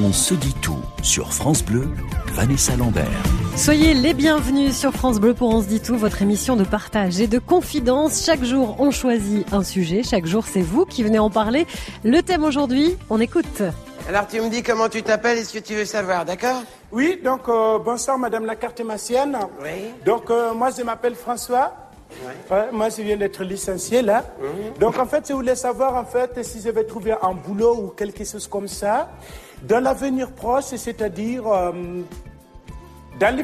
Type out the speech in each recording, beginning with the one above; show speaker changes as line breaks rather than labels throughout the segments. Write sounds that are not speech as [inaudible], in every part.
On se dit tout sur France Bleu, Vanessa Lambert.
Soyez les bienvenus sur France Bleu pour On se dit tout, votre émission de partage et de confidence. Chaque jour, on choisit un sujet. Chaque jour, c'est vous qui venez en parler. Le thème aujourd'hui, on écoute.
Alors tu me dis comment tu t'appelles et ce que tu veux savoir, d'accord?
Oui, donc euh, bonsoir Madame la cartémancienne.
Oui.
Donc euh, moi je m'appelle François. Ouais, moi je viens d'être licencié là. Donc en fait je voulais savoir en fait si je vais trouver un boulot ou quelque chose comme ça dans l'avenir proche, c'est-à-dire euh, dans.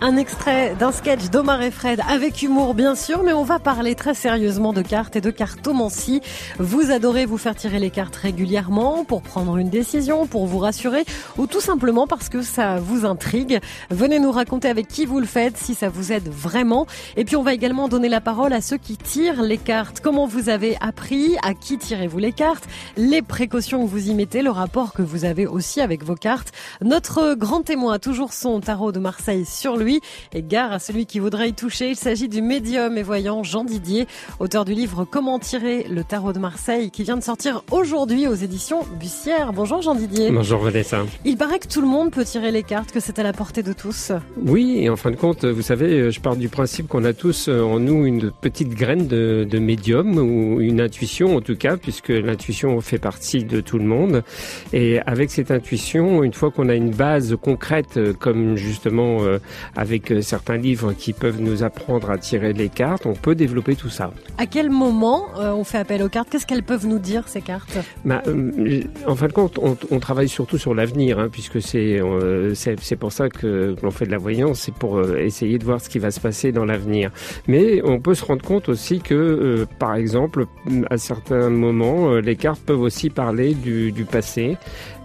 Un extrait d'un sketch d'Omar et Fred avec humour bien sûr, mais on va parler très sérieusement de cartes et de cartomancie. Vous adorez vous faire tirer les cartes régulièrement pour prendre une décision, pour vous rassurer ou tout simplement parce que ça vous intrigue. Venez nous raconter avec qui vous le faites, si ça vous aide vraiment. Et puis on va également donner la parole à ceux qui tirent les cartes. Comment vous avez appris, à qui tirez-vous les cartes, les précautions que vous y mettez, le rapport que vous avez aussi avec vos cartes. Notre grand témoin a toujours son tarot de Marseille sur lui et gare à celui qui voudrait y toucher. Il s'agit du médium et voyant Jean Didier, auteur du livre Comment tirer le tarot de Marseille qui vient de sortir aujourd'hui aux éditions Bussière. Bonjour Jean Didier.
Bonjour Vanessa.
Il paraît que tout le monde peut tirer les cartes, que c'est à la portée de tous.
Oui, et en fin de compte, vous savez, je pars du principe qu'on a tous en nous une petite graine de, de médium ou une intuition en tout cas, puisque l'intuition fait partie de tout le monde. Et avec cette intuition, une fois qu'on a une base concrète, comme justement euh, avec euh, certains livres qui peuvent nous apprendre à tirer les cartes, on peut développer tout ça.
À quel moment euh, on fait appel aux cartes? Qu'est-ce qu'elles peuvent nous dire ces cartes?
Bah, En fin de compte, on, on travaille surtout sur l'avenir, hein, puisque c'est c'est pour ça que l'on fait de la voyance, c'est pour essayer de voir ce qui va se passer dans l'avenir. Mais on peut se rendre compte aussi que, par exemple, à certains moments, les cartes peuvent aussi parler du, du passé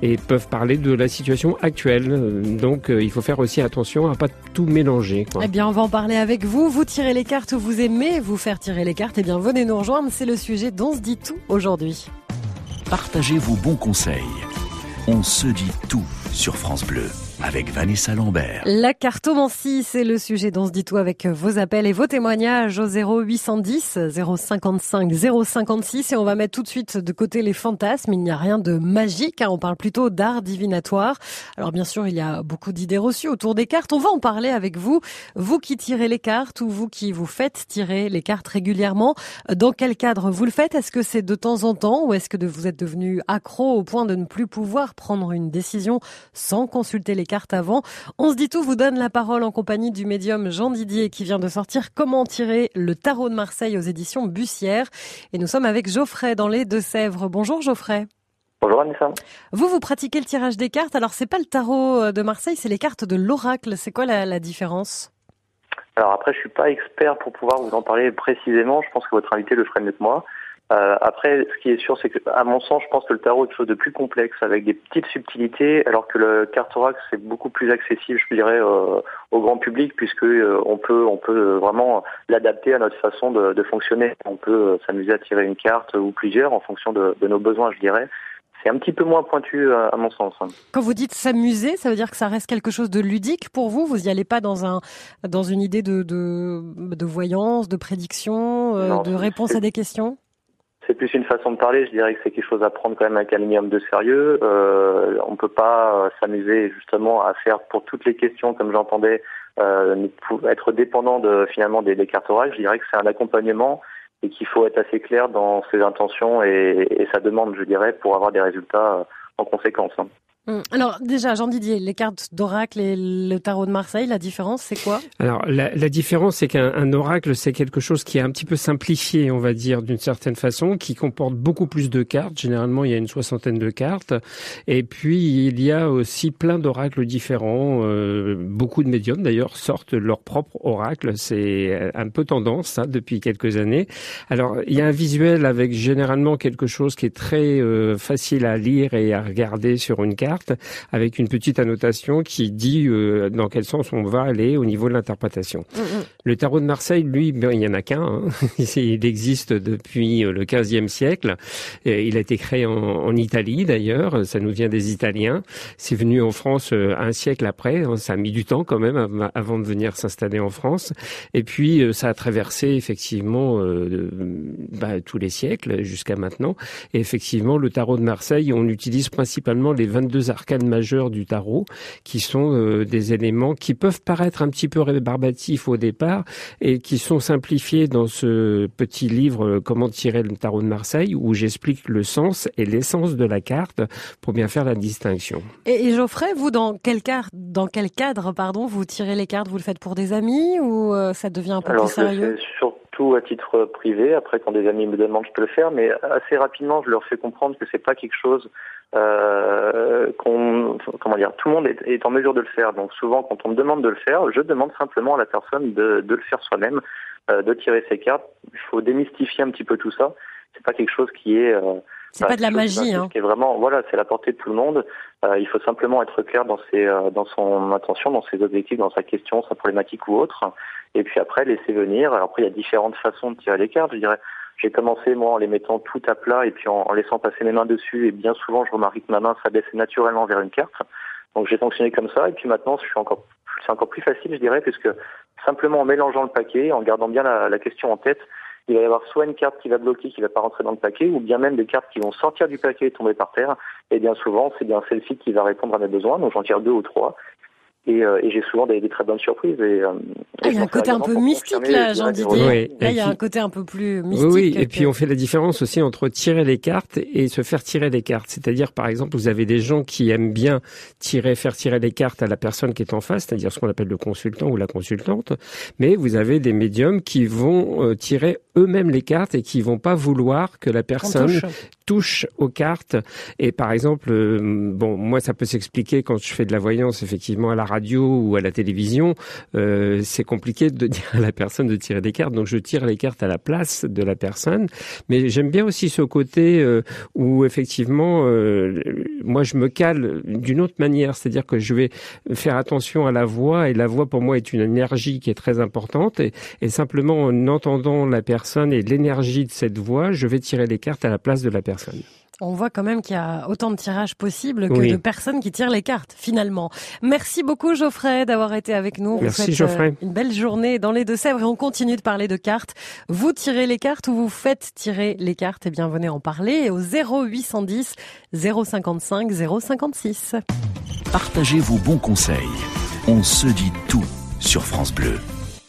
et peuvent parler de la situation actuelle. Donc, il faut faire aussi attention attention à pas tout mélanger. Quoi.
Eh bien, on va en parler avec vous. Vous tirez les cartes, vous aimez vous faire tirer les cartes. Eh bien, venez nous rejoindre. C'est le sujet dont se dit tout aujourd'hui.
Partagez vos bons conseils. On se dit tout sur France Bleu avec Vanessa Lambert.
La cartomancie, c'est le sujet dont se dit tout avec vos appels et vos témoignages au 0810 055 056 et on va mettre tout de suite de côté les fantasmes. Il n'y a rien de magique, hein. on parle plutôt d'art divinatoire. Alors bien sûr, il y a beaucoup d'idées reçues autour des cartes. On va en parler avec vous, vous qui tirez les cartes ou vous qui vous faites tirer les cartes régulièrement. Dans quel cadre vous le faites? Est-ce que c'est de temps en temps ou est-ce que vous êtes devenu accro au point de ne plus pouvoir prendre une décision sans consulter les cartes avant. On se dit tout vous donne la parole en compagnie du médium Jean Didier qui vient de sortir Comment tirer le tarot de Marseille aux éditions Bussière. Et nous sommes avec Geoffrey dans les Deux-Sèvres. Bonjour Geoffrey.
Bonjour Anissa.
Vous, vous pratiquez le tirage des cartes. Alors, c'est pas le tarot de Marseille, c'est les cartes de l'oracle. C'est quoi la, la différence?
Alors après, je suis pas expert pour pouvoir vous en parler précisément. Je pense que votre invité le ferait mieux que moi. Euh, après, ce qui est sûr, c'est que, à mon sens, je pense que le tarot est quelque chose de plus complexe, avec des petites subtilités, alors que le cartorax c'est beaucoup plus accessible, je dirais, euh, au grand public, puisque euh, on peut, on peut vraiment l'adapter à notre façon de, de fonctionner. On peut euh, s'amuser à tirer une carte ou plusieurs en fonction de, de nos besoins, je dirais. C'est un petit peu moins pointu à, mon sens. Hein.
Quand vous dites s'amuser, ça veut dire que ça reste quelque chose de ludique pour vous? Vous n'y allez pas dans un, dans une idée de, de, de voyance, de prédiction,
Non,
de réponse à des questions?
C'est plus une façon de parler. Je dirais que c'est quelque chose à prendre quand même avec un minimum de sérieux. Euh, on peut pas euh, s'amuser justement à faire pour toutes les questions, comme j'entendais, euh, être dépendant de finalement des, des cartes orales. Je dirais que c'est un accompagnement et qu'il faut être assez clair dans ses intentions et, et sa demande, je dirais, pour avoir des résultats euh, en conséquence. Hein.
Hum, Alors déjà, Jean Didier, les cartes d'oracle et le tarot de Marseille, la différence, c'est quoi?
Alors la, différence, c'est qu'un oracle, c'est quelque chose qui est un petit peu simplifié, on va dire, d'une certaine façon, qui comporte beaucoup plus de cartes. Généralement, il y a une soixantaine de cartes. Et puis, il y a aussi plein d'oracles différents. Euh, beaucoup de médiums, d'ailleurs, sortent leur propre oracle. C'est un peu tendance, ça, depuis quelques années. Alors, il y a un visuel avec généralement quelque chose qui est très euh, facile à lire et à regarder sur une carte avec une petite annotation qui dit euh, dans quel sens on va aller au niveau de l'interprétation.
Hum, hum.
Le tarot de Marseille, lui, ben, il y en a qu'un. Hein. [laughs] il existe depuis euh, le XVe siècle. Et il a été créé en, en Italie d'ailleurs. Ça nous vient des Italiens. C'est venu en France euh, un siècle après. Ça a mis du temps quand même av- avant de venir s'installer en France. Et puis ça a traversé effectivement euh, bah, tous les siècles jusqu'à maintenant. Et effectivement, le tarot de Marseille, on utilise principalement les 22 deux arcanes majeures du tarot, qui sont euh, des éléments qui peuvent paraître un petit peu rébarbatifs au départ et qui sont simplifiés dans ce petit livre euh, Comment tirer le tarot de Marseille, où j'explique le sens et l'essence de la carte pour bien faire la distinction.
Et, Geoffrey, vous, dans quel, cadre, dans quel cadre pardon, vous tirez les cartes? Vous le faites pour des amis ou ça devient un peu plus sérieux?
à titre privé. Après, quand des amis me demandent, je peux le faire, mais assez rapidement, je leur fais comprendre que c'est pas quelque chose euh, qu'on, comment dire, tout le monde est, en mesure de le faire. Donc souvent, quand on me demande de le faire, je demande simplement à la personne de, le faire soi-même, euh, de tirer ses cartes. Il faut démystifier un petit peu tout ça. C'est pas quelque chose qui est euh,
c'est pas de la magie, hein.
Qui est vraiment, voilà, c'est la portée de tout le monde. Euh, il faut simplement être clair dans ses, euh, dans son intention, dans ses objectifs, dans sa question, sa problématique ou autre. Et puis après, laisser venir. Alors après, il y a différentes façons de tirer les cartes. Je dirais, j'ai commencé moi en les mettant tout à plat et puis en, laissant passer mes mains dessus. Et bien souvent, je remarque que ma main s'abaisse naturellement vers une carte. Donc j'ai fonctionné comme ça. Et puis maintenant, suis encore, c'est encore plus facile, je dirais, puisque simplement en mélangeant le paquet, en gardant bien la, la question en tête, il va y avoir soit une carte qui va bloquer, qui ne va pas rentrer dans le paquet, ou bien même des cartes qui vont sortir du paquet et tomber par terre. Et bien souvent, c'est bien celle-ci qui va répondre à mes besoins. Donc j'en tire deux ou trois. Euh, et, j'ai souvent des, très bonnes surprises. Et,
euh, ah, il y a un côté un peu mystique là, Jean Didier. Là, il y a un côté un peu plus mystique.
Oui, et puis on fait la différence aussi entre tirer les cartes et se faire tirer des cartes. C'est-à-dire, par exemple, vous avez des gens qui aiment bien tirer, faire tirer les cartes à la personne qui est en face, c'est-à-dire ce qu'on appelle le consultant ou la consultante. Mais vous avez des médiums qui vont euh, tirer eux-mêmes les cartes et qui vont pas vouloir que la personne touche. aux cartes. Et par exemple, bon, moi, ça peut s'expliquer quand je fais de la voyance, effectivement, à la radio radio ou à la télévision, euh, c'est compliqué de [laughs] dire à la personne de tirer des cartes. Donc je tire les cartes à la place de la personne. Mais j'aime bien aussi ce côté euh, où effectivement, euh, moi je me cale d'une autre manière, c'est-à-dire que je vais faire attention à la voix et la voix pour moi est une énergie qui est très importante et, et simplement en entendant la personne et l'énergie de cette voix, je vais tirer les cartes à la place de la personne.
On voit quand même qu'il y a autant de tirages possibles que de personnes qui tirent les cartes, finalement. Merci beaucoup, Geoffrey, d'avoir été avec nous.
Merci, Geoffrey.
une belle journée dans les Deux-Sèvres et on continue de parler de cartes. Vous tirez les cartes ou vous faites tirer les cartes? Eh bien, venez en parler au 0810 055 056.
Partagez vos bons conseils. On se dit tout sur France Bleu.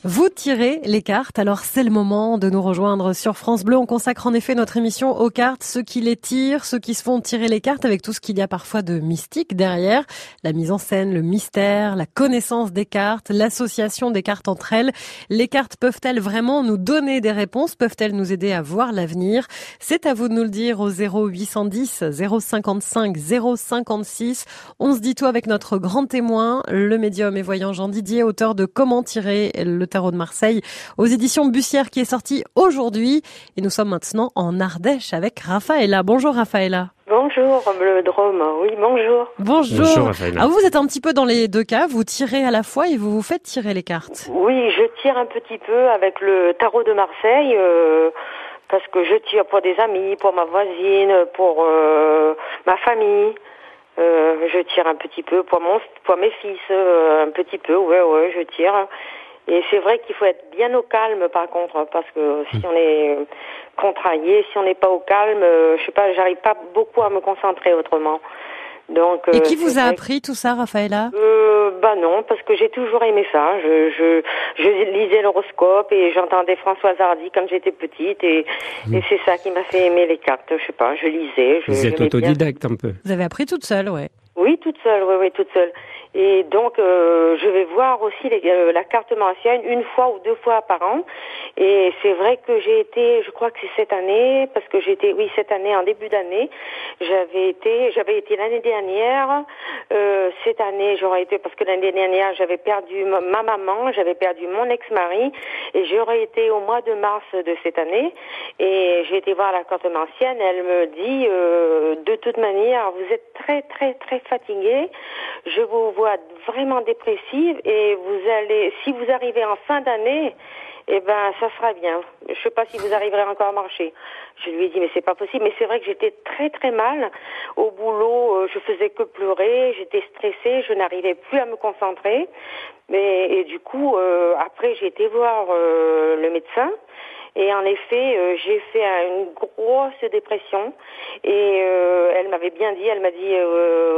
Vous tirez les cartes, alors c'est le moment de nous rejoindre sur France Bleu. On consacre en effet notre émission aux cartes, ceux qui les tirent, ceux qui se font tirer les cartes avec tout ce qu'il y a parfois de mystique derrière. La mise en scène, le mystère, la connaissance des cartes, l'association des cartes entre elles. Les cartes peuvent-elles vraiment nous donner des réponses? Peuvent-elles nous aider à voir l'avenir? C'est à vous de nous le dire au 0810 055 056. On se dit tout avec notre grand témoin, le médium et voyant Jean Didier, auteur de Comment tirer le tarot de Marseille aux éditions Bussière qui est sorti aujourd'hui. Et nous sommes maintenant en Ardèche avec Raphaëla. Bonjour Raphaëla.
Bonjour le Drôme, oui bonjour.
Bonjour. bonjour ah, vous êtes un petit peu dans les deux cas, vous tirez à la fois et vous vous faites tirer les cartes.
Oui, je tire un petit peu avec le tarot de Marseille. Euh, parce que je tire pour des amis, pour ma voisine, pour euh, ma famille. Euh, je tire un petit peu pour mon, pour mes fils, un petit peu, ouais, ouais, je tire. Et c'est vrai qu'il faut être bien au calme par contre, parce que si on est contrarié, si on n'est pas au calme, euh, je sais pas, j'arrive pas beaucoup à me concentrer autrement.
Donc, et qui euh, vous a appris tout ça, Raphaëla?
Euh, Bah non, parce que j'ai toujours aimé ça. Je, je, je lisais l'horoscope et j'entendais Françoise Hardy quand j'étais petite et, mmh. et c'est ça qui m'a fait aimer les cartes. Je sais pas, je lisais. Je,
vous êtes autodidacte un peu.
Vous avez appris toute seule, ouais.
Oui, toute seule, oui, oui, toute seule. Et donc, euh, je vais voir aussi les, euh, la carte martienne une fois ou deux fois par an. Et c'est vrai que j'ai été, je crois que c'est cette année, parce que j'étais, oui, cette année, en début d'année, j'avais été, j'avais été l'année dernière. Euh, cette année, j'aurais été, parce que l'année dernière, j'avais perdu ma maman, j'avais perdu mon ex-mari, et j'aurais été au mois de mars de cette année. Et j'ai été voir la carte martienne. Elle me dit, euh, de toute manière, vous êtes très, très, très fatigué. Je vous vraiment dépressive et vous allez, si vous arrivez en fin d'année, eh ben, ça sera bien. Je sais pas si vous arriverez encore à marcher. Je lui ai dit, mais c'est pas possible. Mais c'est vrai que j'étais très très mal. Au boulot, euh, je faisais que pleurer. J'étais stressée. Je n'arrivais plus à me concentrer. Mais et du coup, euh, après, j'ai été voir euh, le médecin. Et en effet, j'ai fait une grosse dépression. Et elle m'avait bien dit, elle m'a dit,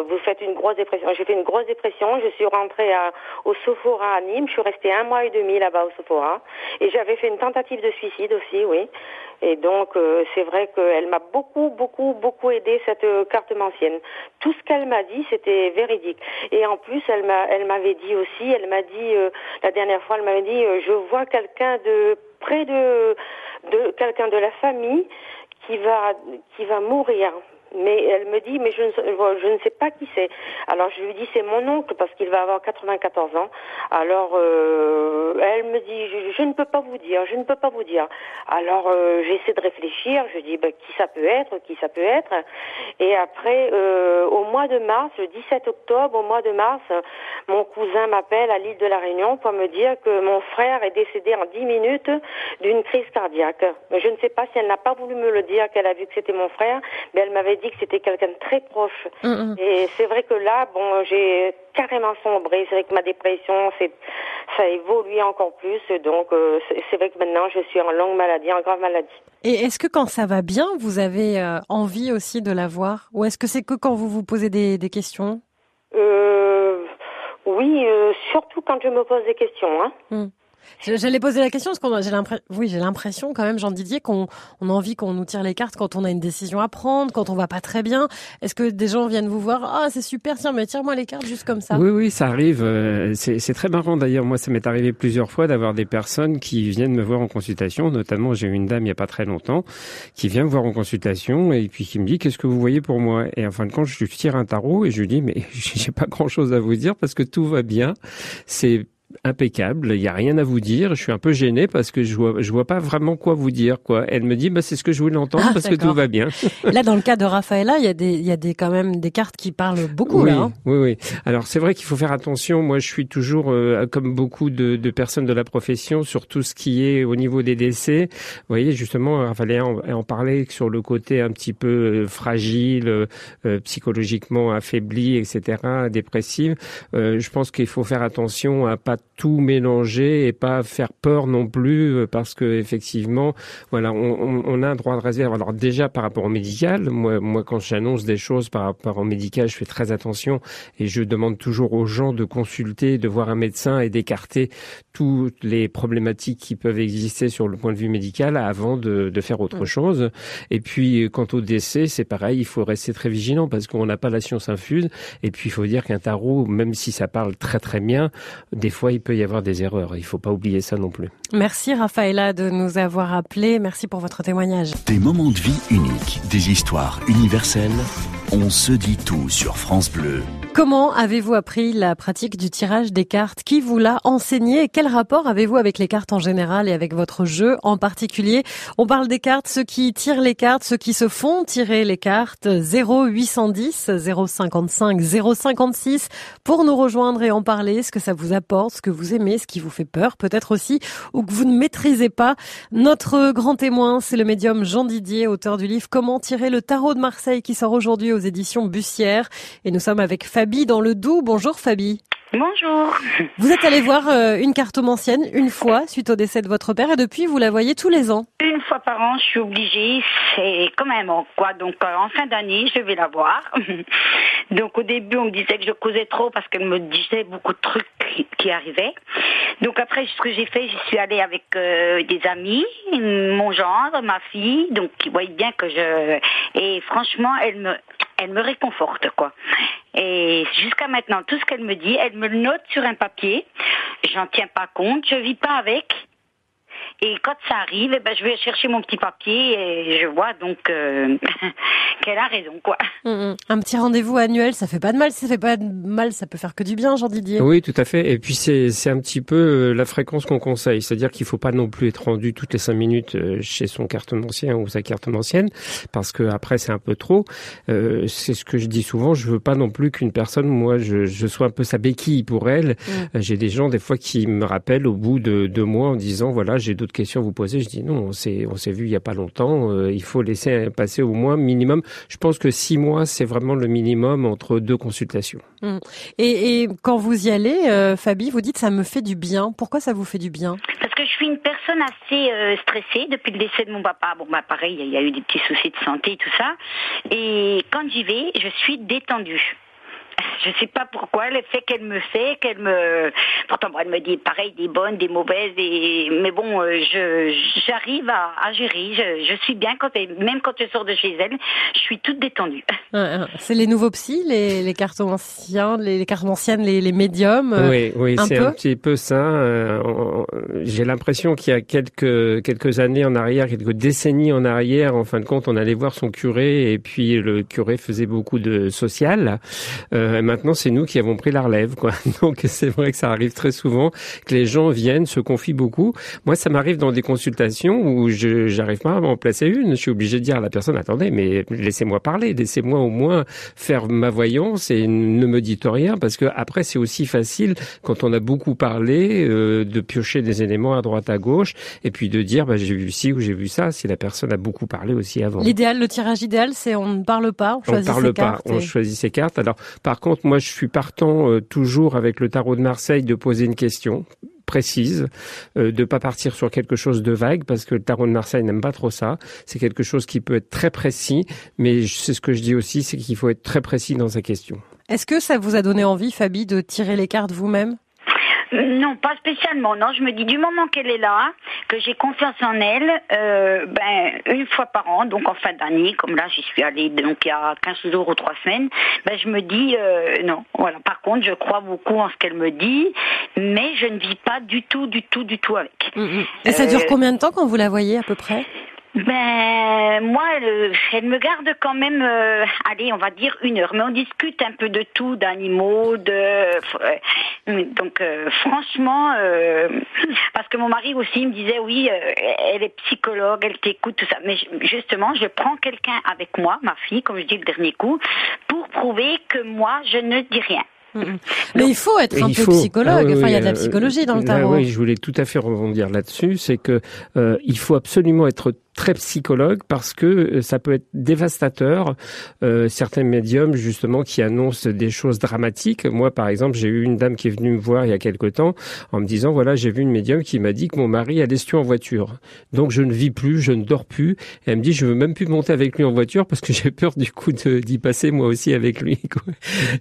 vous faites une grosse dépression. J'ai fait une grosse dépression. Je suis rentrée à, au Sophora à Nîmes. Je suis restée un mois et demi là-bas au Sophora. Et j'avais fait une tentative de suicide aussi, oui. Et donc, euh, c'est vrai qu'elle m'a beaucoup, beaucoup, beaucoup aidé, cette euh, carte ancienne. Tout ce qu'elle m'a dit, c'était véridique. Et en plus, elle m'a, elle m'avait dit aussi, elle m'a dit, euh, la dernière fois, elle m'avait dit, je vois quelqu'un de près de, quelqu'un de la famille qui va, qui va mourir. Mais elle me dit, mais je ne, sais pas qui c'est. Alors je lui dis, c'est mon oncle parce qu'il va avoir 94 ans. Alors euh, elle me dit, je, ne peux pas vous dire, je ne peux pas vous dire. Alors euh, j'essaie de réfléchir, je dis, ben, qui ça peut être, qui ça peut être. Et après, euh, au mois de mars, le 17 octobre, au mois de mars, mon cousin m'appelle à l'île de la Réunion pour me dire que mon frère est décédé en 10 minutes d'une crise cardiaque. Je ne sais pas si elle n'a pas voulu me le dire, qu'elle a vu que c'était mon frère, mais elle m'avait dit que c'était quelqu'un de très proche. Mm, mm. Et c'est vrai que là, bon, j'ai carrément sombré. C'est vrai que ma dépression, c'est, ça a évolué encore plus. Donc, euh, c'est vrai que maintenant, je suis en longue maladie, en grave maladie.
Et est-ce que quand ça va bien, vous avez euh, envie aussi de la voir? Ou est-ce que c'est que quand vous vous posez des, des questions?
Euh, Oui, surtout quand je me pose des questions. Hein. Mm.
J'allais poser la question parce qu'on j'ai l'impression, oui, j'ai l'impression quand même, Jean Didier, qu'on on a envie qu'on nous tire les cartes quand on a une décision à prendre, quand on va pas très bien. Est-ce que des gens viennent vous voir Ah, c'est super, tiens, mais tire-moi les cartes juste comme ça?
Oui, oui, ça arrive. Euh, c'est très marrant d'ailleurs. Moi, ça m'est arrivé plusieurs fois d'avoir des personnes qui viennent me voir en consultation. Notamment, j'ai eu une dame il y a pas très longtemps qui vient me voir en consultation et puis qui me dit qu'est-ce que vous voyez pour moi? Et en fin de compte, je lui tire un tarot et je lui dis mais [laughs] j'ai pas grand chose à vous dire parce que tout va bien. C'est impeccable, il y a rien à vous dire. Je suis un peu gêné parce que je vois, je vois pas vraiment quoi vous dire. Quoi. Elle me dit, bah c'est ce que je voulais entendre ah, parce que tout va bien. [laughs]
là, dans le cas de Rafaela, il y a des, il y a des quand même des cartes qui parlent beaucoup
oui,
là. Hein.
oui, oui. Alors c'est vrai qu'il faut faire attention. Moi, je suis toujours, euh, comme beaucoup de, de, personnes de la profession, sur tout ce qui est au niveau des décès. Vous voyez, justement, Rafaela en, en parlait sur le côté un petit peu euh, fragile, euh, psychologiquement affaibli, etc., dépressive. je pense qu'il faut faire attention à pas tout mélanger et pas faire peur non plus euh, parce que effectivement, voilà, on, on, a un droit de réserve. Alors déjà par rapport au médical, moi, moi quand j'annonce des choses par rapport au médical, je fais très attention et je demande toujours aux gens de consulter, de voir un médecin et d'écarter toutes les problématiques qui peuvent exister sur le point de vue médical avant de, de faire autre chose. Et puis quant au décès, c'est pareil, il faut rester très vigilant parce qu'on n'a pas la science infuse. Et puis il faut dire qu'un tarot, même si ça parle très très bien, des fois il peut y avoir des erreurs. Il ne faut pas oublier ça non plus.
Merci Raphaëla de nous avoir appelés. Merci pour votre témoignage.
Des moments de vie uniques, des histoires universelles. On se dit tout sur France Bleu.
Comment avez-vous appris la pratique du tirage des cartes? Qui vous l'a enseigné? Quel rapport avez-vous avec les cartes en général et avec votre jeu en particulier? On parle des cartes, ceux qui tirent les cartes, ceux qui se font tirer les cartes. 0810 055 056 pour nous rejoindre et en parler, ce que ça vous apporte, ce que vous aimez, ce qui vous fait peur, peut-être aussi, ou que vous ne maîtrisez pas. Notre grand témoin, c'est le médium Jean Didier, auteur du livre Comment tirer le tarot de Marseille qui sort aujourd'hui aux éditions Bussière. Et nous sommes avec Fabi dans le Doubs. Bonjour Fabi.
Bonjour.
Vous êtes allé voir euh, une cartomancienne une fois suite au décès de votre père et depuis vous la voyez tous les ans
Une fois par an, je suis obligée, c'est quand même quoi. Donc euh, en fin d'année, je vais la voir. [laughs] Donc au début, on me disait que je causais trop parce qu'elle me disait beaucoup de trucs qui arrivaient. Donc après, ce que j'ai fait, je suis allée avec euh, des amis, mon gendre, ma fille, donc qui voyaient bien que je... Et franchement, elle me, elle me réconforte, quoi. Et jusqu'à maintenant, tout ce qu'elle me dit, elle me note sur un papier. J'en tiens pas compte, je vis pas avec. Et quand ça arrive, eh ben, je vais chercher mon petit papier et je vois donc euh, [laughs] qu'elle a raison, quoi.
Mm, mm. Un petit rendez-vous annuel, ça fait pas de mal. Si ça fait pas de mal, ça peut faire que du bien, Jean Didier.
Oui, tout à fait. Et puis c'est c'est un petit peu euh, la fréquence qu'on conseille, c'est-à-dire qu'il faut pas non plus être rendu toutes les cinq minutes euh, chez son cartomancien ou sa cartomancienne, parce que après c'est un peu trop. c'est ce que je dis souvent. Je veux pas non plus qu'une personne, moi, je, je sois un peu sa béquille pour elle. Mm. J'ai des gens des fois qui me rappellent au bout de deux mois en disant voilà j'ai d'autres questions à vous poser. Je dis non, on s'est on s'est vu il y a pas longtemps. Euh, il faut laisser passer au moins minimum. Je pense que six mois, c'est vraiment le minimum entre deux consultations.
Mmh. Et, et, quand vous y allez, euh, Fabi, vous dites ça me fait du bien. Pourquoi ça vous fait du bien?
Parce que je suis une personne assez euh, stressée depuis le décès de mon papa. Bon, bah pareil, il y a eu des petits soucis de santé, tout ça. Et quand j'y vais, je suis détendue je sais pas pourquoi, l'effet qu'elle me fait, qu'elle me, pourtant elle me dit pareil, des bonnes, des mauvaises, et mais bon, euh, je j'arrive à, à, gérer, je, je, suis bien quand même quand je sors de chez elle, je suis toute détendue. [laughs]
c'est les nouveaux psys, les, les cartes anciens, les, les cartes anciennes, les, les médiums.
Euh, oui, oui, c'est un petit peu ça. Euh, j'ai l'impression qu'il y a quelques quelques années en arrière, quelques décennies en arrière, en fin de compte, on allait voir son curé et puis le curé faisait beaucoup de social. Euh, maintenant, c'est nous qui avons pris la relève, quoi. [laughs] Donc, c'est vrai que ça arrive très souvent que les gens viennent, se confient beaucoup. Moi, ça m'arrive dans des consultations où je j'arrive pas à m'en placer une. Je suis obligé de dire à la personne, attendez, mais laissez-moi parler, laissez-moi au moins faire ma voyance et ne me dites rien, parce que après, c'est aussi facile quand on a beaucoup parlé euh, de piocher des éléments à droite à gauche et puis de dire, bah, j'ai vu ci ou j'ai vu ça. Si la personne a beaucoup parlé aussi avant.
L'idéal, le tirage idéal, c'est on ne parle pas, on choisit
on parle
ses
pas,
cartes.
On choisit ses cartes. Alors, par contre, moi, je suis partant euh, toujours avec le tarot de Marseille de poser une question précise, euh, de pas partir sur quelque chose de vague parce que le tarot de Marseille n'aime pas trop ça. C'est quelque chose qui peut être très précis, mais c'est ce que je dis aussi, c'est qu'il faut être très précis dans sa question.
Est-ce que ça vous a donné envie, Fabi, de tirer les cartes vous-même?
Non, pas spécialement. Non, je me dis du moment qu'elle est là, que j'ai confiance en elle, euh, ben une fois par an, donc en fin d'année, comme là j'y suis allée donc il y a 15 jours ou 3 semaines, ben je me dis euh, non. Voilà. Par contre, je crois beaucoup en ce qu'elle me dit, mais je ne vis pas du tout, du tout, du tout avec.
Mm, mm. Et ça dure combien de temps quand vous la voyez à peu près?
Ben moi, elle, me garde quand même, euh, allez, on va dire une heure. Mais on discute un peu de tout, d'animaux, de euh, donc euh, franchement, parce que mon mari aussi me disait oui, elle est psychologue, elle t'écoute tout ça. Mais justement, je prends quelqu'un avec moi, ma fille, comme je dis le dernier coup, pour prouver que moi je ne dis rien.
Mais il faut être un peu psychologue. Ah enfin, il y a de la psychologie dans le tarot.
oui, je voulais tout à fait rebondir là-dessus. C'est que il faut absolument être très psychologue parce que euh, ça peut être dévastateur. Euh, certains médiums justement qui annoncent des choses dramatiques. Moi, par exemple, j'ai eu une dame qui est venue me voir il y a quelque temps en me disant voilà, j'ai vu une médium qui m'a dit que mon mari a l'estu en voiture. Donc je ne vis plus, je ne dors plus. Elle me dit je veux même plus monter avec lui en voiture parce que [laughs] j'ai peur du coup d'y passer moi aussi avec lui.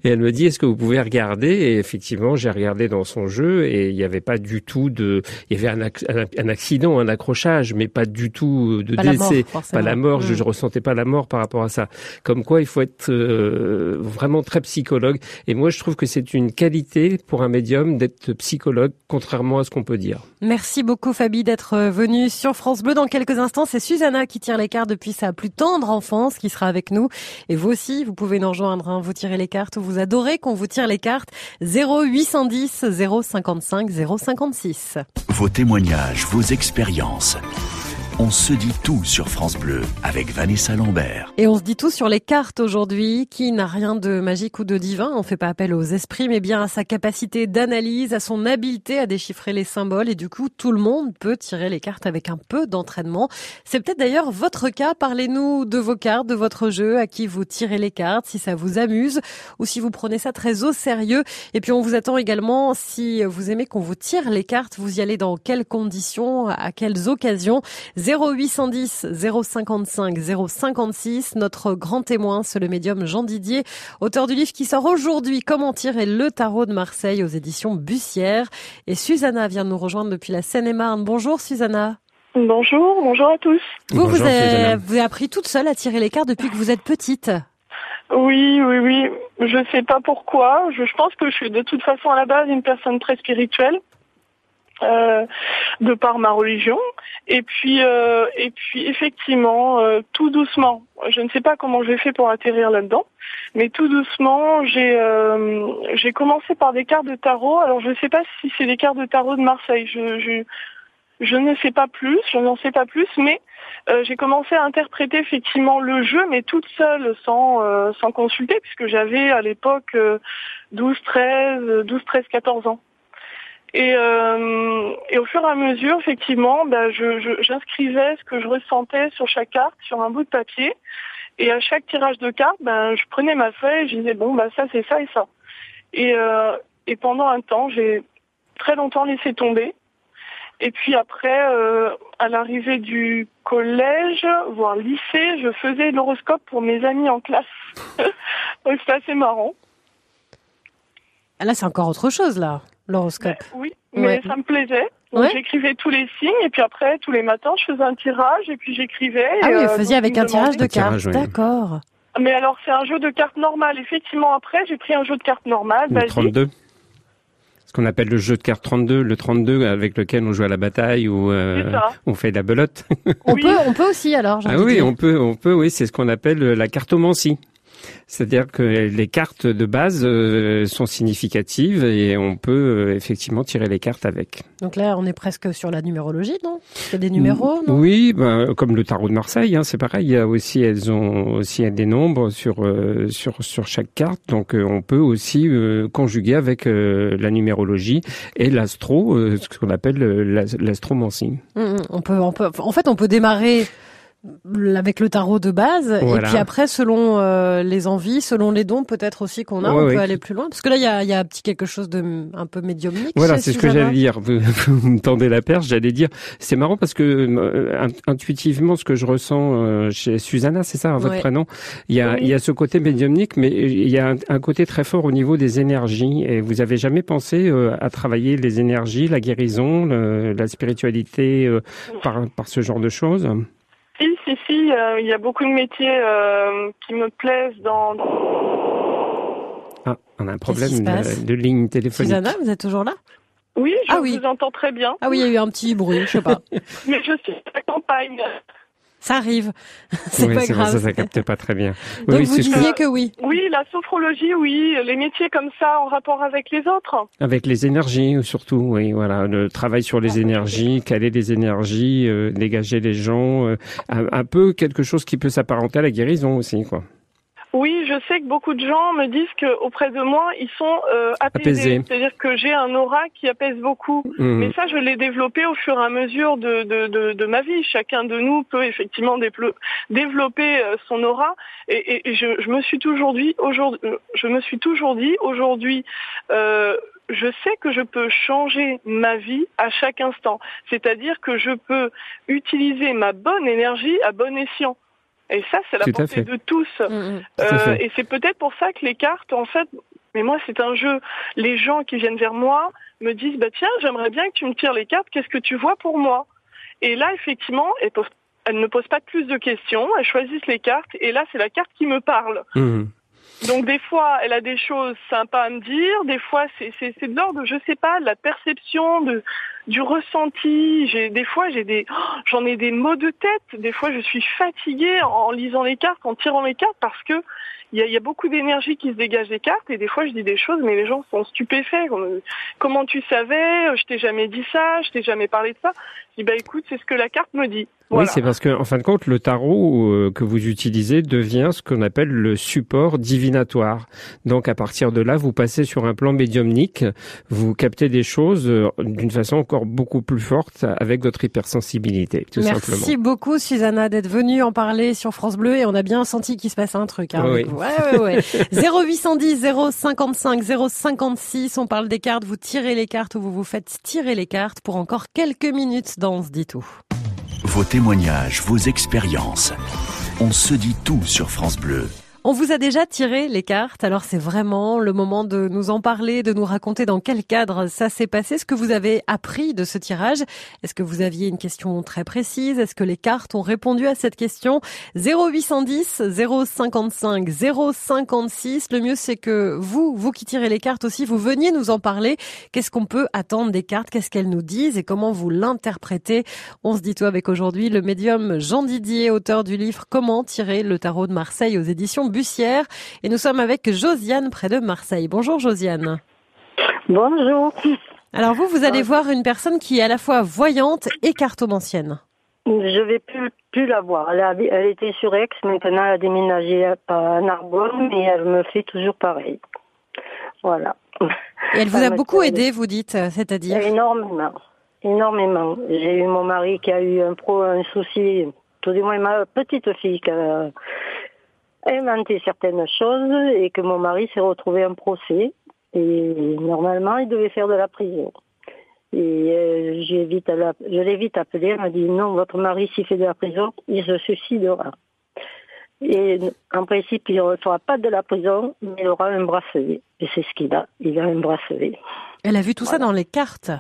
Et elle me dit est-ce que vous pouvez regarder? Et effectivement, j'ai regardé dans son jeu et il n'y avait pas du tout de, il y avait un, un accident, un accrochage, mais pas du tout de
pas
décès,
la mort,
pas la mort. Je,
Mm.
je ressentais pas la mort par rapport à ça. Comme quoi, il faut être euh, vraiment très psychologue. Et moi, je trouve que c'est une qualité pour un médium d'être psychologue, contrairement à ce qu'on peut dire.
Merci beaucoup Fabi d'être venue sur France Bleu. Dans quelques instants, c'est Susanna qui tire les cartes depuis sa plus tendre enfance qui sera avec nous. Et vous aussi, vous pouvez nous rejoindre. Hein. Vous tirez les cartes ou vous adorez qu'on vous tire les cartes. 0810 055 056.
Vos témoignages, vos expériences. On se dit tout sur France Bleu avec Vanessa Lambert.
Et on se dit tout sur les cartes aujourd'hui, qui n'a rien de magique ou de divin? On fait pas appel aux esprits, mais bien à sa capacité d'analyse, à son habileté à déchiffrer les symboles. Et du coup, tout le monde peut tirer les cartes avec un peu d'entraînement. C'est peut-être d'ailleurs votre cas. Parlez-nous de vos cartes, de votre jeu, à qui vous tirez les cartes, si ça vous amuse ou si vous prenez ça très au sérieux. Et puis on vous attend également si vous aimez qu'on vous tire les cartes. Vous y allez dans quelles conditions, à quelles occasions? 0810 055 056. Notre grand témoin, c'est le médium Jean Didier, auteur du livre qui sort aujourd'hui Comment tirer le tarot de Marseille aux éditions Bussière. Et Susanna vient de nous rejoindre depuis la Seine-et-Marne. Bonjour Susanna.
Bonjour, bonjour à tous.
Vous,
Bonjour,
vous, avez,
Susanna.
vous avez appris toute seule à tirer les cartes depuis que vous êtes petite.
Oui, oui, oui. Je sais pas pourquoi. Je, je pense que je suis de toute façon à la base une personne très spirituelle. Euh, de par ma religion. Et puis euh, et puis effectivement euh, tout doucement je ne sais pas comment j'ai fait pour atterrir là-dedans mais tout doucement j'ai j'ai commencé par des cartes de tarot. Alors je ne sais pas si c'est des cartes de tarot de Marseille. Je je, ne sais pas plus je n'en sais pas plus mais j'ai commencé à interpréter effectivement le jeu, mais toute seule, sans sans consulter, puisque j'avais à l'époque euh, 12, 13, euh, 12, 13, 14 ans. Et, euh, et au fur et à mesure, effectivement, ben, je, je- j'inscrivais ce que je ressentais sur chaque carte, sur un bout de papier. Et à chaque tirage de carte, ben, je prenais ma feuille et je disais, bon, ben, ça, c'est ça et ça. Et, euh, et pendant un temps, j'ai très longtemps laissé tomber. Et puis après, euh, à l'arrivée du collège, voire lycée, je faisais l'horoscope pour mes amis en classe. [laughs] Donc c'était assez marrant.
Ah, là, c'est encore autre chose, là, l'horoscope.
Oui, mais
Ouais.
ça me plaisait.
Ouais.
j'écrivais tous les signes et puis après, tous les matins, je faisais un tirage et puis j'écrivais.
Ah
et,
oui,
euh,
vous faisiez avec un tirage de cartes.
oui.
D'accord.
Mais alors, c'est un jeu de cartes normal. Effectivement, après, j'ai pris un jeu de cartes normal,
Le
basique.
32 ce qu'on appelle le jeu de cartes 32, le 32 avec lequel on joue à la bataille ou euh, on fait de la belote.
On,
Oui.
peut, on peut aussi, alors,
Ah oui,
dire.
on peut, on peut, oui, c'est ce qu'on appelle la cartomancie. C'est-à-dire que les cartes de base euh, sont significatives et on peut euh, effectivement tirer les cartes avec.
Donc là, on est presque sur la numérologie, non? Il y a des numéros, non?
Oui, ben, comme le tarot de Marseille, hein, c'est pareil. Il y a aussi, elles ont aussi des nombres sur euh, sur sur chaque carte, donc on peut aussi euh, conjuguer avec euh, la numérologie et l'astro, euh, ce qu'on appelle l'as- l'astromancie.
Mm, mm. on peut, on peut, en fait, on peut démarrer avec le tarot de base et puis après, selon euh, les envies, selon les dons, peut-être aussi qu'on a,
Ouais,
on
ouais.
peut aller plus loin. Parce que là, il y a, il y a un petit quelque chose de un peu médiumnique.
Voilà, c'est ce que j'allais dire. Vous, [laughs] vous me tendez la perche, j'allais dire. C'est marrant parce que euh, int- intuitivement, ce que je ressens euh, chez Susanna, c'est ça, votre
Ouais.
prénom. Il y a,
Oui.
il y a ce côté médiumnique, mais il y a un, un côté très fort au niveau des énergies. Et vous avez jamais pensé à travailler les énergies, la guérison, le- la spiritualité par, par ce genre de choses?
Si, si, si, euh, il y a beaucoup de métiers euh, qui me plaisent dans...
Ah, on a un problème de, de ligne téléphonique.
Susanna, vous êtes toujours là?
Oui, je
Ah oui.
vous entends très bien,
Ah oui, il y a eu un petit bruit, je sais pas. [laughs]
mais je suis à la campagne.
Ça arrive. [laughs] c'est
Oui,
pas grave.
ça, ça capte pas très bien. [laughs]
Donc
oui,
vous
ce que-
disiez que oui.
Oui, la sophrologie, oui, les métiers comme ça en rapport avec les autres.
Avec les énergies surtout, oui, voilà, le travail sur les énergies, caler les énergies, euh, dégager les gens, euh, un, un peu quelque chose qui peut s'apparenter à la guérison aussi, quoi.
Oui, je sais que beaucoup de gens me disent que auprès de moi, ils sont euh, apaisés.
Apaisés.
C'est-à-dire que j'ai un aura qui apaise beaucoup.
Mhm.
Mais ça, je l'ai développé au fur et à mesure de, de, de, de ma vie. Chacun de nous peut effectivement développer euh, son aura. Et, je, je me suis toujours dit, aujourd'hui, je me suis toujours dit, aujourd'hui, euh, je sais que je peux changer ma vie à chaque instant. C'est-à-dire que je peux utiliser ma bonne énergie à bon escient. Et ça, c'est la
Tout
portée de tous.
Mm, mm.
Euh, et c'est peut-être pour ça que les cartes, en fait, mais moi c'est un jeu. Les gens qui viennent vers moi me disent, bah tiens, j'aimerais bien que tu me tires les cartes. Qu'est-ce que tu vois pour moi? Et là, effectivement, elles, posent- elles ne posent pas plus de questions. Elles choisissent les cartes. Et là, c'est la carte qui me parle.
Mhm.
Donc des fois, elle a des choses sympas à me dire. Des fois, c'est de l'ordre, je sais pas, de la perception, de du ressenti. J'ai des fois, j'ai des, oh, j'en ai des maux de tête. Des fois, je suis fatiguée en, lisant les cartes, en tirant les cartes, parce que il y a, il y a beaucoup d'énergie qui se dégage des cartes. Et des fois, je dis des choses, mais les gens sont stupéfaits. Comme, Comment tu savais? Je t'ai jamais dit ça. Je t'ai jamais parlé de ça. Je dis bah écoute, c'est ce que la carte me dit. Voilà.
Oui, c'est parce que, en fin de compte, le tarot euh, que vous utilisez devient ce qu'on appelle le support divinatoire. Donc, à partir de là, vous passez sur un plan médiumnique, vous captez des choses euh, d'une façon encore beaucoup plus forte avec votre hypersensibilité, tout
Merci
simplement.
beaucoup, Susanna, d'être venue en parler sur France Bleu et on a bien senti qu'il se passe un truc. Hein,
Oui.
avec vous. Ouais, ouais, ouais. 0810 055 056. On parle des cartes. Vous tirez les cartes ou vous vous faites tirer les cartes pour encore quelques minutes dans On se dit tout.
Vos témoignages, vos expériences. On se dit tout sur France Bleu.
On vous a déjà tiré les cartes, alors c'est vraiment le moment de nous en parler, de nous raconter dans quel cadre ça s'est passé, ce que vous avez appris de ce tirage? Est-ce que vous aviez une question très précise? Est-ce que les cartes ont répondu à cette question? 0810 055 056. Le mieux c'est que vous, vous qui tirez les cartes aussi, vous veniez nous en parler. Qu'est-ce qu'on peut attendre des cartes? Qu'est-ce qu'elles nous disent? Et comment vous l'interprétez? On se dit tout avec aujourd'hui le médium Jean Didier, auteur du livre Comment tirer le tarot de Marseille aux éditions Bussière. Et nous sommes avec Josiane près de Marseille. Bonjour Josiane.
Bonjour.
Alors vous, vous allez voir une personne qui est à la fois voyante et cartomancienne.
Je vais plus, plus la voir. Elle, a- elle était sur Aix, maintenant elle a déménagé à, Narbonne, mais elle me fait toujours pareil. Voilà.
Et elle vous a beaucoup aidé, vous dites, c'est-à-dire
Énormément. Énormément. J'ai eu mon mari qui a eu un pro, un souci, tout du moins ma petite fille qui a inventé certaines choses et que mon mari s'est retrouvé en procès. Et normalement, il devait faire de la prison. Et euh, j'ai vite je l'ai vite appelé, elle m'a dit non, votre mari s'il fait de la prison, il se suicidera. Et en principe, il ne reçoit pas de la prison, mais il aura un bracelet. Et c'est ce qu'il a, il a un bracelet.
Elle a vu tout ça dans les cartes.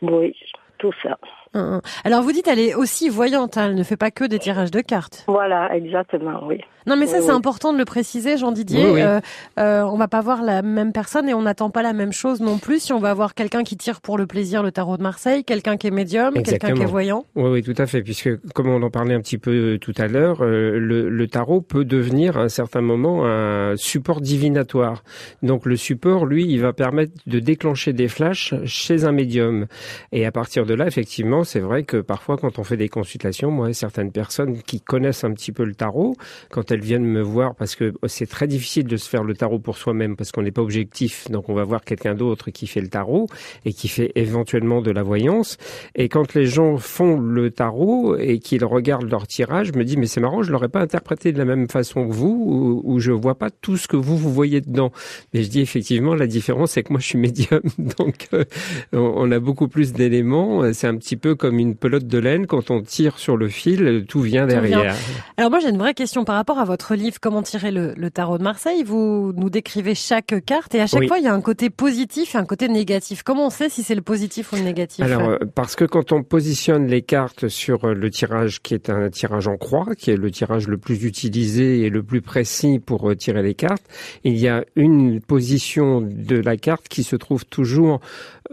Oui, tout ça.
Hum, hum. Alors vous dites, elle est aussi voyante, hein, elle ne fait pas que des tirages de cartes.
Voilà, exactement, oui.
Non mais ça
Oui,
c'est
oui.
important de le préciser, Jean Didier.
Oui, oui.
Euh, euh, on va pas voir la même personne et on n'attend pas la même chose non plus. Si on va avoir quelqu'un qui tire pour le plaisir le tarot de Marseille, quelqu'un qui est médium, quelqu'un qui est voyant.
Oui, oui, tout à fait, puisque comme on en parlait un petit peu euh, tout à l'heure, euh, le, le tarot peut devenir à un certain moment un support divinatoire. Donc le support, lui, il va permettre de déclencher des flashs chez un médium. Et à partir de là, effectivement, c'est vrai que parfois, quand on fait des consultations, moi, certaines personnes qui connaissent un petit peu le tarot, quand elles viennent me voir, parce que c'est très difficile de se faire le tarot pour soi-même, parce qu'on n'est pas objectif, donc on va voir quelqu'un d'autre qui fait le tarot et qui fait éventuellement de la voyance. Et quand les gens font le tarot et qu'ils regardent leur tirage, je me dis mais c'est marrant, je l'aurais pas interprété de la même façon que vous, où je vois pas tout ce que vous vous voyez dedans. Mais je dis effectivement la différence c'est que moi je suis [laughs] médium, donc euh, on a beaucoup plus d'éléments. C'est un petit peu comme une pelote de laine quand on tire sur le fil, tout vient
Tout vient.
derrière.
Alors moi j'ai une vraie question par rapport à votre livre Comment tirer le, le tarot de Marseille. Vous nous décrivez chaque carte et à chaque
Oui.
fois il y a un côté positif et un côté négatif. Comment on sait si c'est le positif ou le négatif
Alors, euh, parce que quand on positionne les cartes sur euh, le tirage qui est un tirage en croix, qui est le tirage le plus utilisé et le plus précis pour euh, tirer les cartes, il y a une position de la carte qui se trouve toujours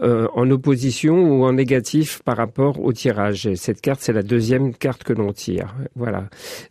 euh, en opposition ou en négatif par rapport au tirage. Et cette carte, c'est la deuxième carte que l'on tire. Voilà.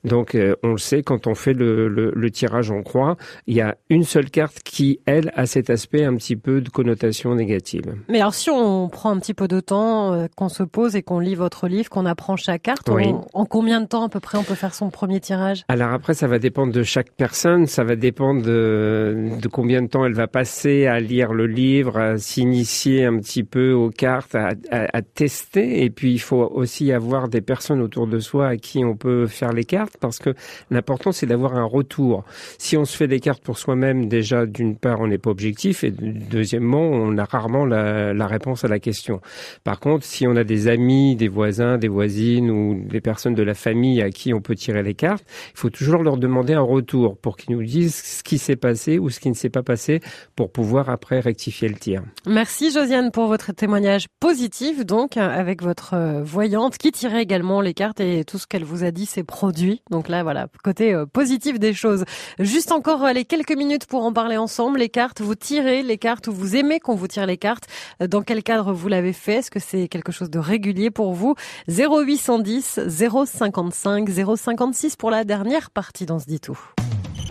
Donc, euh, on le sait, quand on fait le, le- le tirage en croix, il y a une seule carte qui, elle, a cet aspect un petit peu de connotation négative.
Mais alors si on prend un petit peu de temps, euh, qu'on se pose et qu'on lit votre livre, qu'on apprend chaque carte,
Oui.
on- en combien de temps à peu près on peut faire son premier tirage?
Alors après, ça va dépendre de chaque personne, ça va dépendre de, de combien de temps elle va passer à lire le livre, à s'initier un petit peu aux cartes, à, à- à tester. Et puis, il faut aussi avoir des personnes autour de soi à qui on peut faire les cartes, parce que l'important, c'est d'avoir un retour. Si on se fait des cartes pour soi-même, déjà, d'une part, on n'est pas objectif, et deuxièmement, on a rarement la, la réponse à la question. Par contre, si on a des amis, des voisins, des voisines ou des personnes de la famille à qui on peut tirer les cartes, il faut toujours leur demander un retour pour qu'ils nous disent ce qui s'est passé ou ce qui ne s'est pas passé pour pouvoir après rectifier le tir.
Merci Josiane pour votre témoignage positif, donc avec votre euh, voyante qui tirait également les cartes et tout ce qu'elle vous a dit s'est produit. Donc là, voilà, côté euh, positif des choses. Juste encore euh, les quelques minutes pour en parler ensemble. Les cartes, vous tirez les cartes ou vous aimez qu'on vous tire les cartes. Dans quel cadre vous l'avez fait? Est-ce que c'est quelque chose de régulier pour vous? 0810 055 056 pour la dernière partie dans ce dit tout.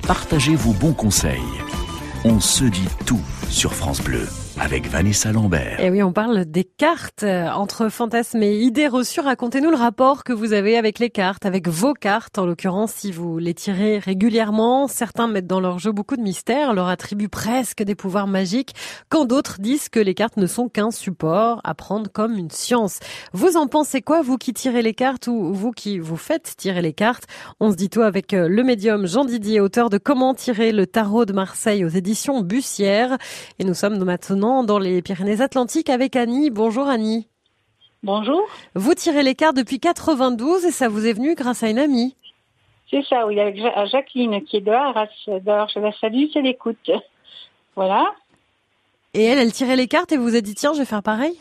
Partagez vos bons conseils. On se dit tout sur France Bleu avec Vanessa Lambert.
Et oui, on parle des cartes euh, entre fantasmes et idées reçues. Racontez-nous le rapport que vous avez avec les cartes, avec vos cartes, en l'occurrence, si vous les tirez régulièrement. Certains mettent dans leur jeu beaucoup de mystères, leur attribuent presque des pouvoirs magiques, quand d'autres disent que les cartes ne sont qu'un support à prendre comme une science. Vous en pensez quoi, vous qui tirez les cartes ou vous qui vous faites tirer les cartes? On se dit tout avec euh, le médium Jean Didier, auteur de Comment tirer le tarot de Marseille aux éditions Bussière. Et nous sommes maintenant dans les Pyrénées-Atlantiques avec Annie. Bonjour Annie.
Bonjour.
Vous tirez les cartes depuis 92 et ça vous est venu grâce à une amie.
C'est ça, oui, avec Ja- Jacqueline qui est de Arras. D'ailleurs, je la salue, c'est l'écoute. Voilà.
Et elle, elle tirait les cartes et vous êtes dit tiens, je vais faire pareil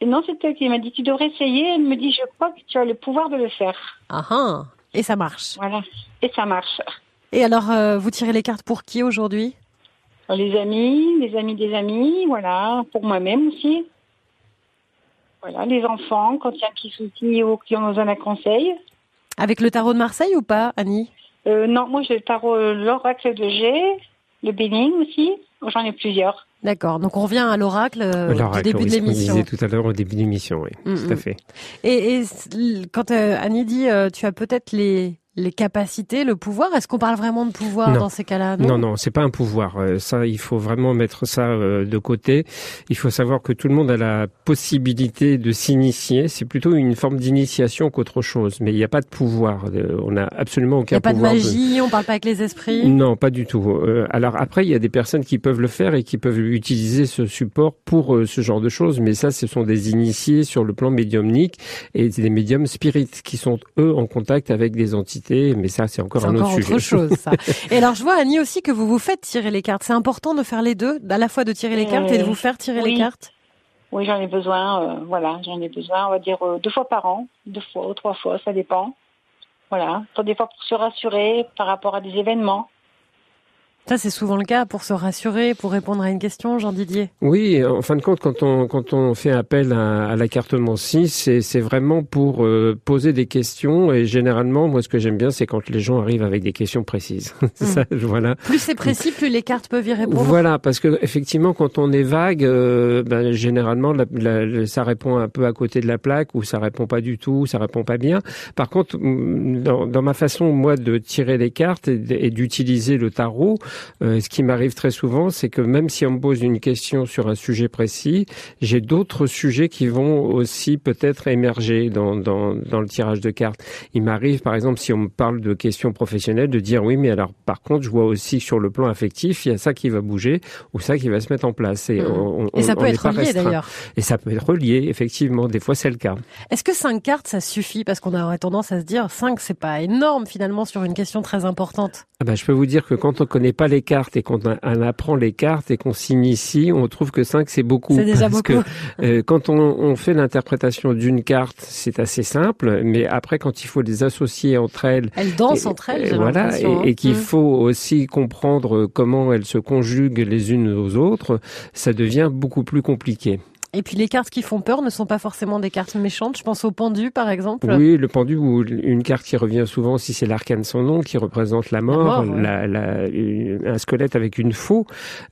Et non, c'est elle qui m'a dit tu devrais essayer. Elle me dit je crois que tu as le pouvoir de le faire.
Ah ah Et ça marche.
Voilà. Et ça marche.
Et alors, euh, vous tirez les cartes pour qui aujourd'hui?
Les amis, les amis des amis, voilà. Pour moi-même aussi. Voilà, les enfants, quand il y a un petit souci ou qui ont besoin d'un conseil.
Avec le tarot de Marseille ou pas, Annie?
Euh, non, moi j'ai le tarot, euh, l'oracle de G, le Béning aussi. J'en ai plusieurs.
D'accord. Donc on revient à l'oracle euh, du début
oui,
de l'émission.
disait tout à l'heure au début de l'émission, oui,
Mm,
tout à
mm.
fait.
Et, quand euh, Annie dit euh, tu as peut-être les les capacités, le pouvoir. Est-ce qu'on parle vraiment de pouvoir dans ces cas-là
Non, non, c'est pas un pouvoir. Euh, ça, il faut vraiment mettre ça euh, de côté. Il faut savoir que tout le monde a la possibilité de s'initier. C'est plutôt une forme d'initiation qu'autre chose. Mais il n'y a pas de pouvoir. Euh, on n'a absolument aucun pouvoir.
Il n'y a pas de magie. On parle pas avec les esprits.
Non, pas du tout. alors après, il y a des personnes qui peuvent le faire et qui peuvent utiliser ce support pour ce genre de choses. Mais ça, ce sont des initiés sur le plan médiumnique et des médiums spirites qui sont eux en contact avec des entités mais ça c'est encore un autre,
autre chose. Ça. [laughs] et alors je vois Annie aussi que vous vous faites tirer les cartes. C'est important de faire les deux, à la fois de tirer les cartes et de vous faire tirer les cartes.
Oui, j'en ai besoin. Euh, voilà, j'en ai besoin. On va dire euh, deux fois par an, deux fois ou trois fois, ça dépend. Voilà, pour des fois pour se rassurer par rapport à des événements.
Ça, c'est souvent le cas pour se rassurer, pour répondre à une question, Jean Didier.
Oui, en fin de compte, quand on quand on fait appel à, à la cartomancie, c'est c'est vraiment pour euh, poser des questions et généralement, moi, ce que j'aime bien, c'est quand les gens arrivent avec des questions précises. [laughs] ça,
hmm.
voilà.
Plus c'est précis, plus les cartes peuvent y répondre.
Voilà, parce que effectivement, quand on est vague, euh, ben, généralement, la, ça répond un peu à côté de la plaque ou ça répond pas du tout, ça répond pas bien. Par contre, dans, dans ma façon, moi, de tirer les cartes et d'utiliser le tarot. Euh, ce qui m'arrive très souvent, c'est que même si on me pose une question sur un sujet précis, j'ai d'autres sujets qui vont aussi peut-être émerger dans, dans, dans le tirage de cartes. Il m'arrive, par exemple, si on me parle de questions professionnelles, de dire oui, mais alors par contre, je vois aussi sur le plan affectif, il y a ça qui va bouger ou ça qui va se mettre en place.
Et, mmh. et ça peut être lié d'ailleurs.
Et ça peut être lié, effectivement. Des fois, c'est le cas.
Est-ce que cinq cartes, ça suffit? Parce qu'on aurait tendance à se dire cinq, c'est pas énorme finalement sur une question très importante.
Ah ben, je peux vous dire que quand on connaît pas les cartes et qu'on apprend les cartes et qu'on s'initie, on trouve que 5 c'est beaucoup.
C'est déjà parce
que euh, quand on, on fait l'interprétation d'une carte, c'est assez simple, mais après quand il faut les associer entre elles,
elles dansent entre elles,
voilà, et, et qu'il mmh. faut aussi comprendre comment elles se conjuguent les unes aux autres, ça devient beaucoup plus compliqué.
Et puis les cartes qui font peur ne sont pas forcément des cartes méchantes. Je pense au pendu, par exemple.
Oui, le pendu ou une carte qui revient souvent, si c'est l'arcane sans nom, qui représente la mort, la la, un squelette avec une faux.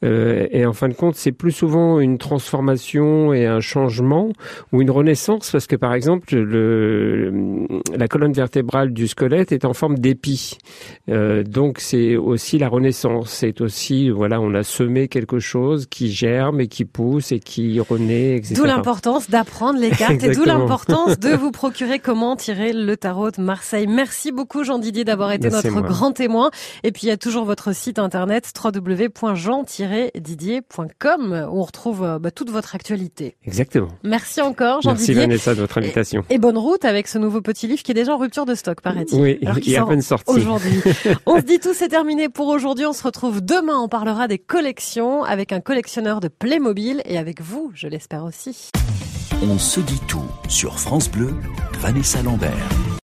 Euh, et en fin de compte, c'est plus souvent une transformation et un changement ou une renaissance, parce que par exemple, le, la colonne vertébrale du squelette est en forme d'épi. Euh, donc c'est aussi la renaissance. C'est aussi, voilà, on a semé quelque chose qui germe et qui pousse et qui renaît
D'où l'importance d'apprendre les cartes et d'où l'importance de [laughs] vous procurer comment tirer le tarot de Marseille. Merci beaucoup Jean Didier d'avoir été notre grand témoin. Et puis il y a toujours votre site internet www.jean-didier.com où on retrouve euh, bah, toute votre actualité.
Exactement.
Merci encore Jean
Didier.
Merci
Vanessa de votre invitation.
Et, bonne route avec ce nouveau petit livre qui est déjà en rupture de stock, paraît-il.
Oui, il est à peine sorti.
Aujourd'hui. [laughs] on se dit tout, c'est terminé pour aujourd'hui. On se retrouve demain. On parlera des collections avec un collectionneur de Playmobil et avec vous, je l'espère aussi.
On se dit tout sur France Bleu, Vanessa Lambert.